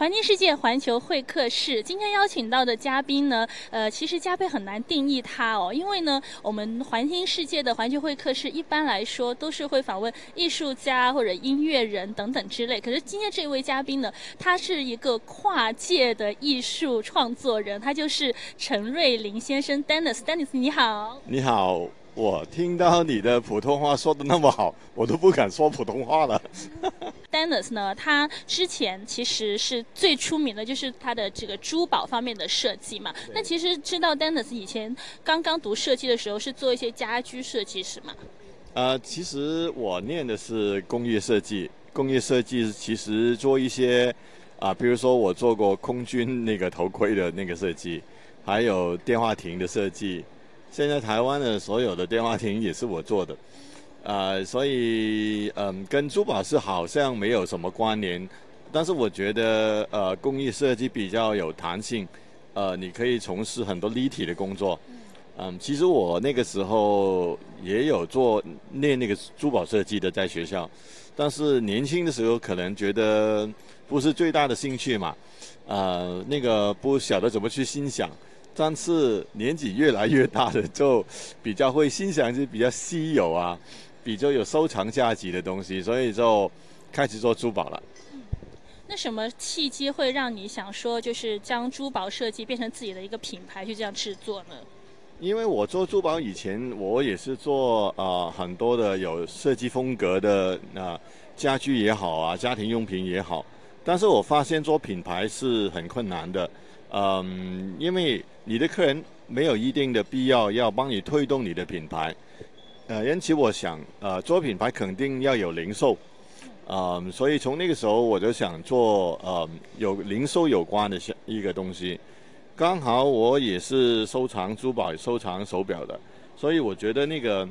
环境世界环球会客室，今天邀请到的嘉宾呢，呃，其实嘉宾很难定义他哦，因为呢，我们环境世界的环球会客室一般来说都是会访问艺术家或者音乐人等等之类。可是今天这位嘉宾呢，他是一个跨界的艺术创作人，他就是陈瑞林先生，Dennis。Dennis 你好，你好。我听到你的普通话说的那么好，我都不敢说普通话了。Dennis 呢，他之前其实是最出名的，就是他的这个珠宝方面的设计嘛。那其实知道 Dennis 以前刚刚读设计的时候是做一些家居设计是吗？呃，其实我念的是工业设计，工业设计其实做一些啊，比如说我做过空军那个头盔的那个设计，还有电话亭的设计。现在台湾的所有的电话亭也是我做的，呃，所以嗯，跟珠宝是好像没有什么关联，但是我觉得呃，工艺设计比较有弹性，呃，你可以从事很多立体的工作。嗯，其实我那个时候也有做练那个珠宝设计的在学校，但是年轻的时候可能觉得不是最大的兴趣嘛，呃，那个不晓得怎么去欣赏。但是年纪越来越大了，就比较会欣赏一些比较稀有啊、比较有收藏价值的东西，所以就开始做珠宝了。那什么契机会让你想说，就是将珠宝设计变成自己的一个品牌，去这样制作呢？因为我做珠宝以前，我也是做啊很多的有设计风格的啊家具也好啊，家庭用品也好，但是我发现做品牌是很困难的。嗯，因为你的客人没有一定的必要要帮你推动你的品牌，呃，因此我想，呃，做品牌肯定要有零售，嗯，所以从那个时候我就想做呃有零售有关的一个东西，刚好我也是收藏珠宝、收藏手表的，所以我觉得那个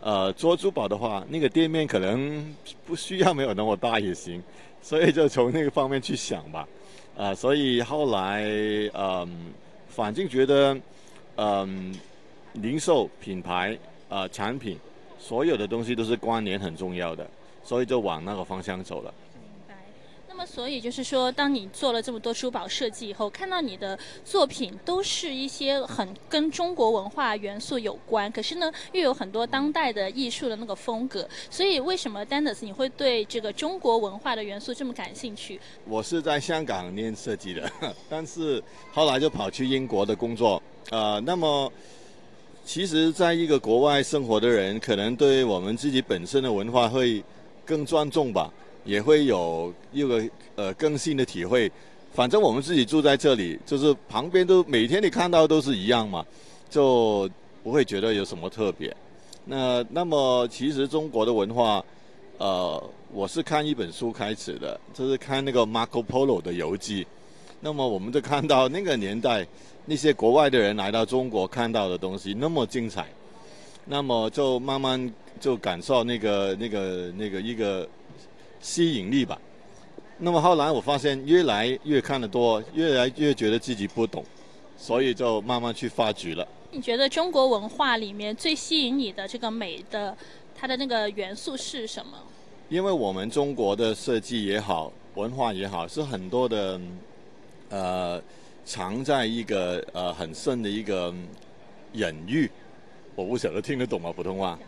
呃做珠宝的话，那个店面可能不需要没有那么大也行，所以就从那个方面去想吧。啊，所以后来，嗯，反正觉得，嗯，零售品牌啊，产品，所有的东西都是关联很重要的，所以就往那个方向走了。那么，所以就是说，当你做了这么多珠宝设计以后，看到你的作品都是一些很跟中国文化元素有关，可是呢，又有很多当代的艺术的那个风格。所以，为什么 Dennis 你会对这个中国文化的元素这么感兴趣？我是在香港念设计的，但是后来就跑去英国的工作。呃，那么其实，在一个国外生活的人，可能对我们自己本身的文化会更尊重吧。也会有一个呃更新的体会，反正我们自己住在这里，就是旁边都每天你看到都是一样嘛，就不会觉得有什么特别。那那么其实中国的文化，呃，我是看一本书开始的，就是看那个 Marco Polo 的游记。那么我们就看到那个年代那些国外的人来到中国看到的东西那么精彩，那么就慢慢就感受那个那个那个一个。吸引力吧。那么后来我发现，越来越看得多，越来越觉得自己不懂，所以就慢慢去发掘了。你觉得中国文化里面最吸引你的这个美的，它的那个元素是什么？因为我们中国的设计也好，文化也好，是很多的，呃，藏在一个呃很深的一个隐喻。我不晓得听得懂吗？普通话？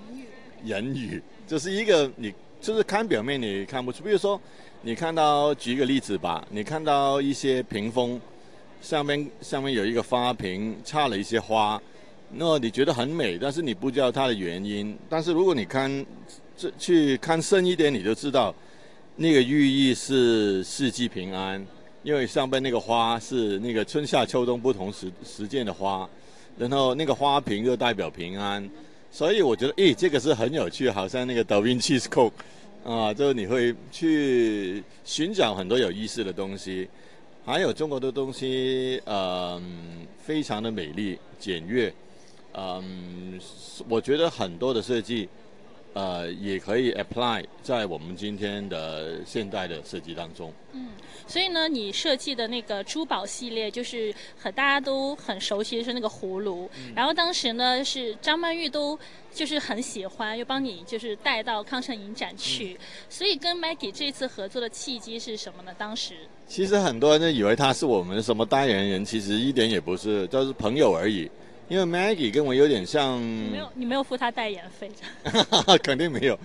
隐喻，就是一个你。就是看表面你看不出，比如说，你看到举一个例子吧，你看到一些屏风，上面上面有一个花瓶插了一些花，那你觉得很美，但是你不知道它的原因。但是如果你看这去看深一点，你就知道，那个寓意是四季平安，因为上边那个花是那个春夏秋冬不同时时间的花，然后那个花瓶就代表平安。所以我觉得，诶，这个是很有趣，好像那个 Da Vinci Code，啊，就是你会去寻找很多有意思的东西，还有中国的东西，嗯，非常的美丽简约，嗯，我觉得很多的设计呃，也可以 apply 在我们今天的现代的设计当中。嗯，所以呢，你设计的那个珠宝系列，就是很大家都很熟悉的是那个葫芦。然后当时呢，是张曼玉都就是很喜欢，又帮你就是带到康城影展去。所以跟 Maggie 这次合作的契机是什么呢？当时其实很多人以为他是我们什么代言人，其实一点也不是，就是朋友而已。因为 Maggie 跟我有点像，你没有你没有付他代言费，肯定没有。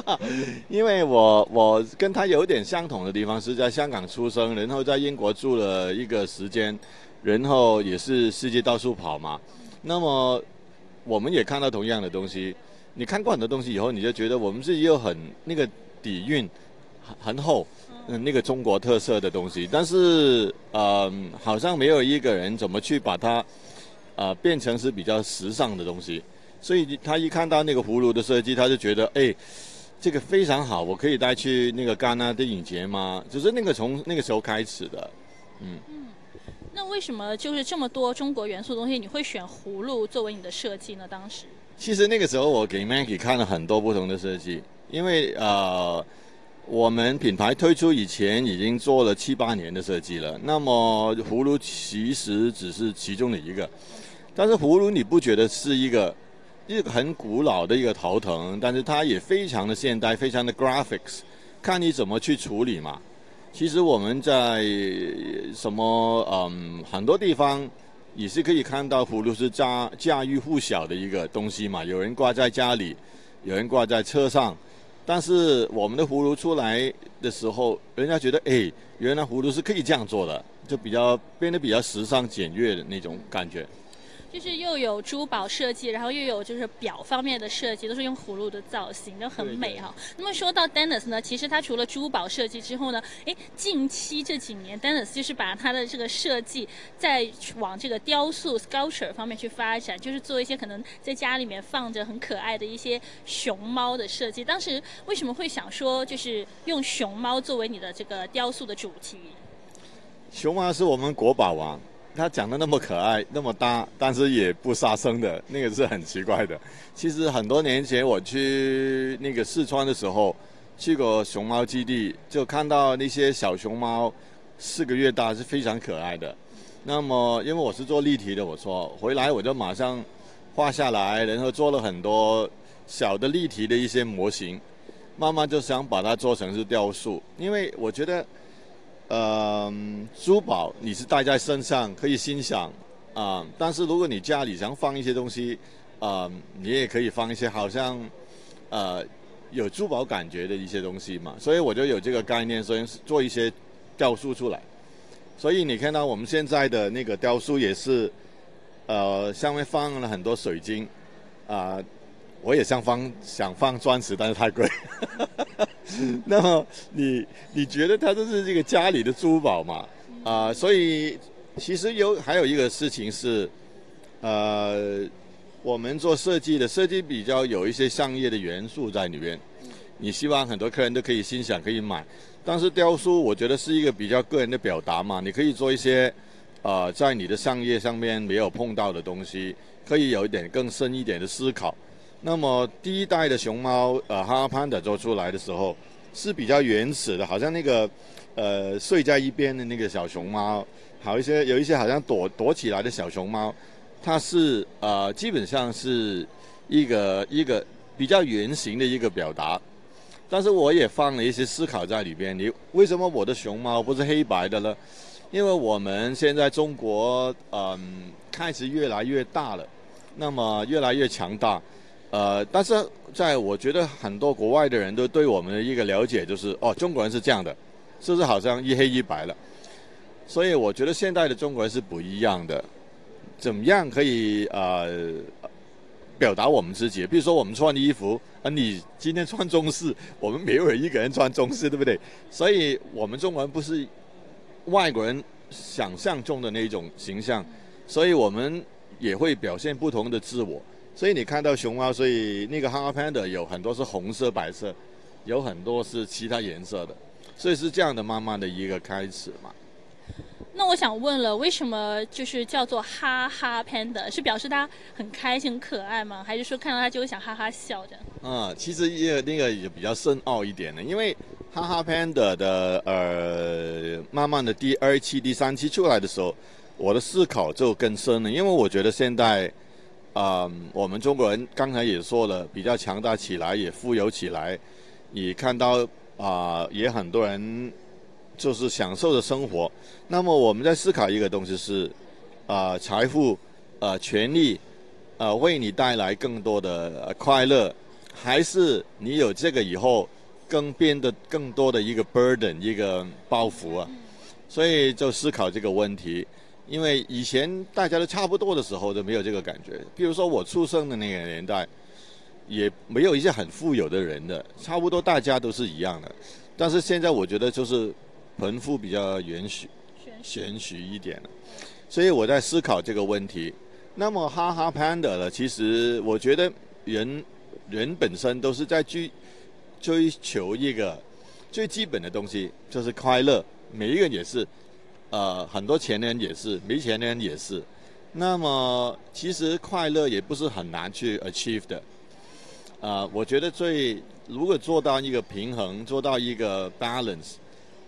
因为我我跟他有点相同的地方，是在香港出生，然后在英国住了一个时间，然后也是世界到处跑嘛。那么我们也看到同样的东西，你看过很多东西以后，你就觉得我们是有很那个底蕴很很厚，嗯，那个中国特色的东西，但是呃，好像没有一个人怎么去把它。啊，变成是比较时尚的东西，所以他一看到那个葫芦的设计，他就觉得，哎，这个非常好，我可以带去那个戛纳电影节吗？就是那个从那个时候开始的，嗯。嗯，那为什么就是这么多中国元素的东西，你会选葫芦作为你的设计呢？当时？其实那个时候我给 Maggie 看了很多不同的设计，因为呃。我们品牌推出以前已经做了七八年的设计了，那么葫芦其实只是其中的一个，但是葫芦你不觉得是一个一个很古老的一个头疼，但是它也非常的现代，非常的 graphics，看你怎么去处理嘛。其实我们在什么嗯很多地方也是可以看到葫芦是家家喻户晓的一个东西嘛，有人挂在家里，有人挂在车上。但是我们的葫芦出来的时候，人家觉得，哎，原来葫芦是可以这样做的，就比较变得比较时尚简约的那种感觉。就是又有珠宝设计，然后又有就是表方面的设计，都是用葫芦的造型，都很美哈。那么说到 Dennis 呢，其实他除了珠宝设计之后呢，哎，近期这几年 Dennis 就是把他的这个设计在往这个雕塑 sculpture 方面去发展，就是做一些可能在家里面放着很可爱的一些熊猫的设计。当时为什么会想说就是用熊猫作为你的这个雕塑的主题？熊猫是我们国宝啊。它长得那么可爱，那么大，但是也不杀生的，那个是很奇怪的。其实很多年前我去那个四川的时候，去过熊猫基地，就看到那些小熊猫，四个月大是非常可爱的。那么因为我是做立体的，我说回来我就马上画下来，然后做了很多小的立体的一些模型，慢慢就想把它做成是雕塑，因为我觉得。呃，珠宝你是戴在身上可以欣赏啊，但是如果你家里想放一些东西，啊，你也可以放一些好像呃有珠宝感觉的一些东西嘛。所以我就有这个概念，所以做一些雕塑出来。所以你看到我们现在的那个雕塑也是，呃，上面放了很多水晶啊。我也想放想放钻石，但是太贵。那么你你觉得它就是这个家里的珠宝嘛？啊，所以其实有还有一个事情是，呃，我们做设计的设计比较有一些商业的元素在里面。你希望很多客人都可以欣赏可以买，但是雕塑我觉得是一个比较个人的表达嘛。你可以做一些呃在你的商业上面没有碰到的东西，可以有一点更深一点的思考。那么第一代的熊猫，呃，哈潘的做出来的时候是比较原始的，好像那个，呃，睡在一边的那个小熊猫，好一些有一些好像躲躲起来的小熊猫，它是呃基本上是一个一个比较圆形的一个表达，但是我也放了一些思考在里边。你为什么我的熊猫不是黑白的呢？因为我们现在中国嗯开始越来越大了，那么越来越强大。呃，但是在我觉得很多国外的人都对我们的一个了解就是，哦，中国人是这样的，是不是好像一黑一白了？所以我觉得现代的中国人是不一样的，怎么样可以呃表达我们自己？比如说我们穿的衣服，啊，你今天穿中式，我们没有人一个人穿中式，对不对？所以我们中国人不是外国人想象中的那种形象，所以我们也会表现不同的自我。所以你看到熊猫，所以那个 h a r Panda 有很多是红色、白色，有很多是其他颜色的，所以是这样的慢慢的一个开始嘛。那我想问了，为什么就是叫做哈哈 panda？是表示它很开心、很可爱吗？还是说看到它就会想哈哈笑的？啊，其实也那个也比较深奥一点的，因为哈哈 panda 的呃，慢慢的第二期、第三期出来的时候，我的思考就更深了，因为我觉得现在啊，我们中国人刚才也说了，比较强大起来，也富有起来，你看到啊，也很多人。就是享受的生活。那么我们在思考一个东西是，啊，财富，呃，权利，呃，为你带来更多的快乐，还是你有这个以后更变得更多的一个 burden 一个包袱啊？所以就思考这个问题。因为以前大家都差不多的时候都没有这个感觉。比如说我出生的那个年代，也没有一些很富有的人的，差不多大家都是一样的。但是现在我觉得就是。贫富比较允许，玄虚一点所以我在思考这个问题。那么哈哈 panda 呢？其实我觉得人人本身都是在追追求一个最基本的东西，就是快乐。每一个人也是，呃，很多钱的人也是，没钱的人也是。那么其实快乐也不是很难去 achieve 的。啊，我觉得最如果做到一个平衡，做到一个 balance。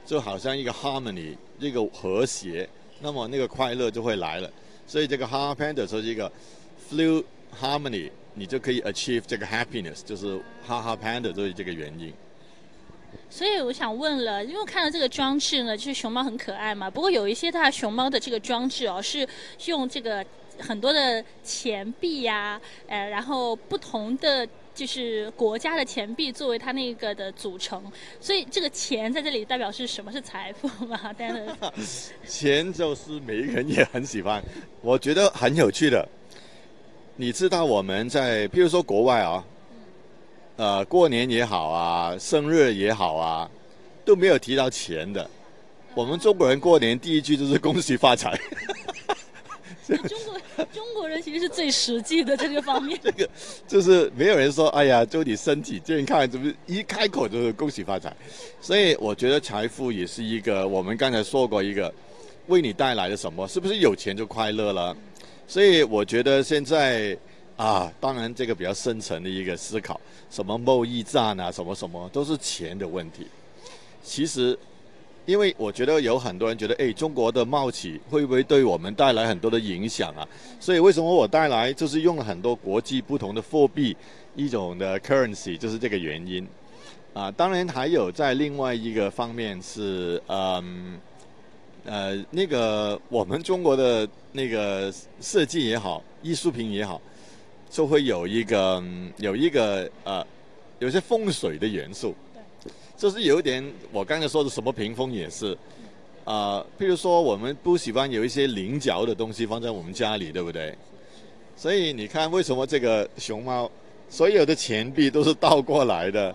就好像一个 harmony，一个和谐，那么那个快乐就会来了。所以这个 ha panda 是一个 flu harmony，你就可以 achieve 这个 happiness，就是哈哈 panda 就是这个原因。所以我想问了，因为看到这个装置呢，就是熊猫很可爱嘛。不过有一些它熊猫的这个装置哦，是用这个很多的钱币呀，呃，然后不同的。就是国家的钱币作为它那个的组成，所以这个钱在这里代表是什么是财富吗？当然，钱就是每一个人也很喜欢，我觉得很有趣的。你知道我们在，譬如说国外啊，呃，过年也好啊，生日也好啊，都没有提到钱的。我们中国人过年第一句就是恭喜发财。中国中国人其实是最实际的这个方面。这个就是没有人说，哎呀，祝你身体健康，怎么一开口就是恭喜发财。所以我觉得财富也是一个，我们刚才说过一个，为你带来了什么？是不是有钱就快乐了？所以我觉得现在啊，当然这个比较深层的一个思考，什么贸易战啊，什么什么都是钱的问题。其实。因为我觉得有很多人觉得，哎，中国的冒起会不会对我们带来很多的影响啊？所以为什么我带来就是用了很多国际不同的货币，一种的 currency，就是这个原因。啊，当然还有在另外一个方面是，嗯，呃，那个我们中国的那个设计也好，艺术品也好，就会有一个有一个呃，有些风水的元素。就是有一点，我刚才说的什么屏风也是，啊，譬如说我们不喜欢有一些菱角的东西放在我们家里，对不对？所以你看，为什么这个熊猫所有的钱币都是倒过来的？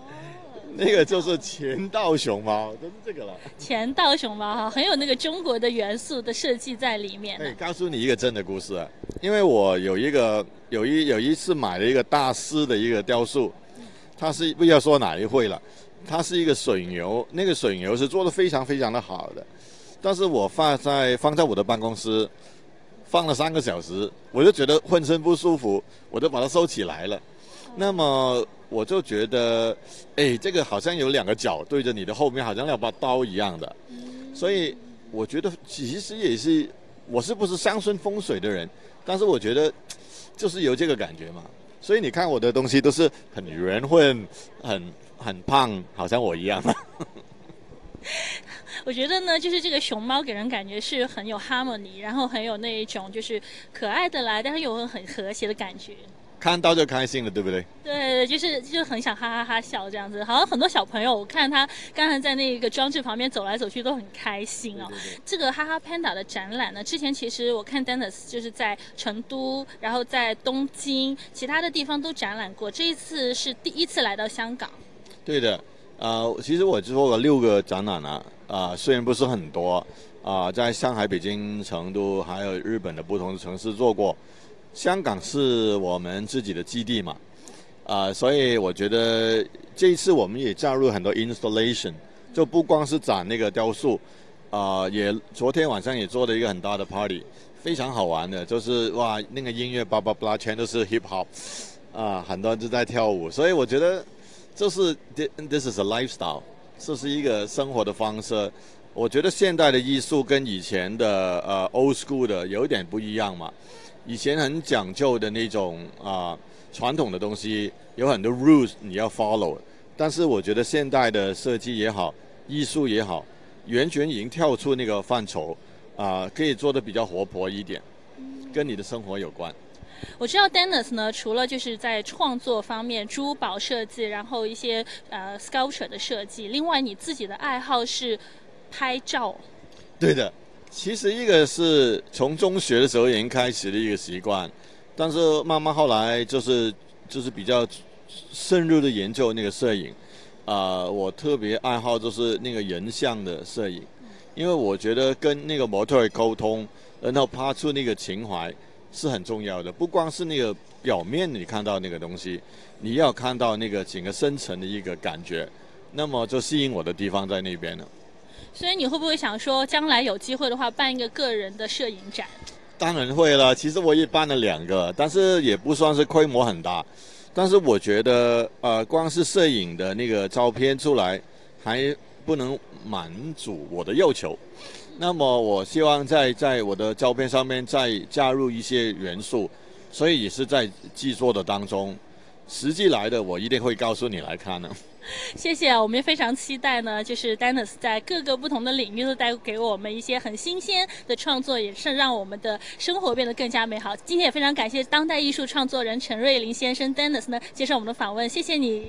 那个就是钱道熊猫，都是这个了。钱道熊猫哈，很有那个中国的元素的设计在里面。对，告诉你一个真的故事，因为我有一个有一有一次买了一个大师的一个雕塑，他是不要说哪一会了。它是一个水牛，那个水牛是做的非常非常的好的，但是我放在放在我的办公室，放了三个小时，我就觉得浑身不舒服，我就把它收起来了。那么我就觉得，哎，这个好像有两个脚对着你的后面，好像两把刀一样的。所以我觉得其实也是，我是不是乡村风水的人？但是我觉得 就是有这个感觉嘛。所以你看我的东西都是很圆混，很。很胖，好像我一样。我觉得呢，就是这个熊猫给人感觉是很有 harmony，然后很有那一种就是可爱的来，但是又很和谐的感觉。看到就开心了，对不对？对，就是就很想哈哈哈笑这样子。好像很多小朋友，我看他刚才在那个装置旁边走来走去都很开心哦。这个哈哈 panda 的展览呢，之前其实我看 Dennis 就是在成都，然后在东京，其他的地方都展览过，这一次是第一次来到香港。对的，呃，其实我做了六个展览了，啊，虽然不是很多，啊，在上海、北京、成都，还有日本的不同的城市做过，香港是我们自己的基地嘛，啊，所以我觉得这一次我们也加入很多 installation，就不光是展那个雕塑，啊，也昨天晚上也做了一个很大的 party，非常好玩的，就是哇，那个音乐叭叭叭全都是 hip hop，啊，很多人都在跳舞，所以我觉得这是 this is a lifestyle，这是一个生活的方式。我觉得现代的艺术跟以前的呃 old school 的有点不一样嘛，以前很讲究的那种啊传统的东西，有很多 rules 你要 follow，但是我觉得现代的设计也好，艺术也好。完全已经跳出那个范畴，啊，可以做的比较活泼一点，跟你的生活有关。我知道 Dennis 呢，除了就是在创作方面，珠宝设计，然后一些呃 sculpture 的设计，另外你自己的爱好是拍照。对的，其实一个是从中学的时候已经开始的一个习惯，但是慢慢后来就是就是比较深入的研究那个摄影。啊，我特别爱好就是那个人像的摄影，因为我觉得跟那个模特沟通，然后拍出那个情怀是很重要的。不光是那个表面你看到那个东西，你要看到那个整个深层的一个感觉，那么就吸引我的地方在那边了。所以你会不会想说，将来有机会的话，办一个个人的摄影展？当然会了。其实我也办了两个，但是也不算是规模很大。但是我觉得，呃，光是摄影的那个照片出来，还不能满足我的要求。那么，我希望在在我的照片上面再加入一些元素，所以也是在制作的当中。实际来的，我一定会告诉你来看的。谢谢，我们也非常期待呢。就是 Dennis 在各个不同的领域都带给我们一些很新鲜的创作，也是让我们的生活变得更加美好。今天也非常感谢当代艺术创作人陈瑞林先生 Dennis 呢接受我们的访问，谢谢你。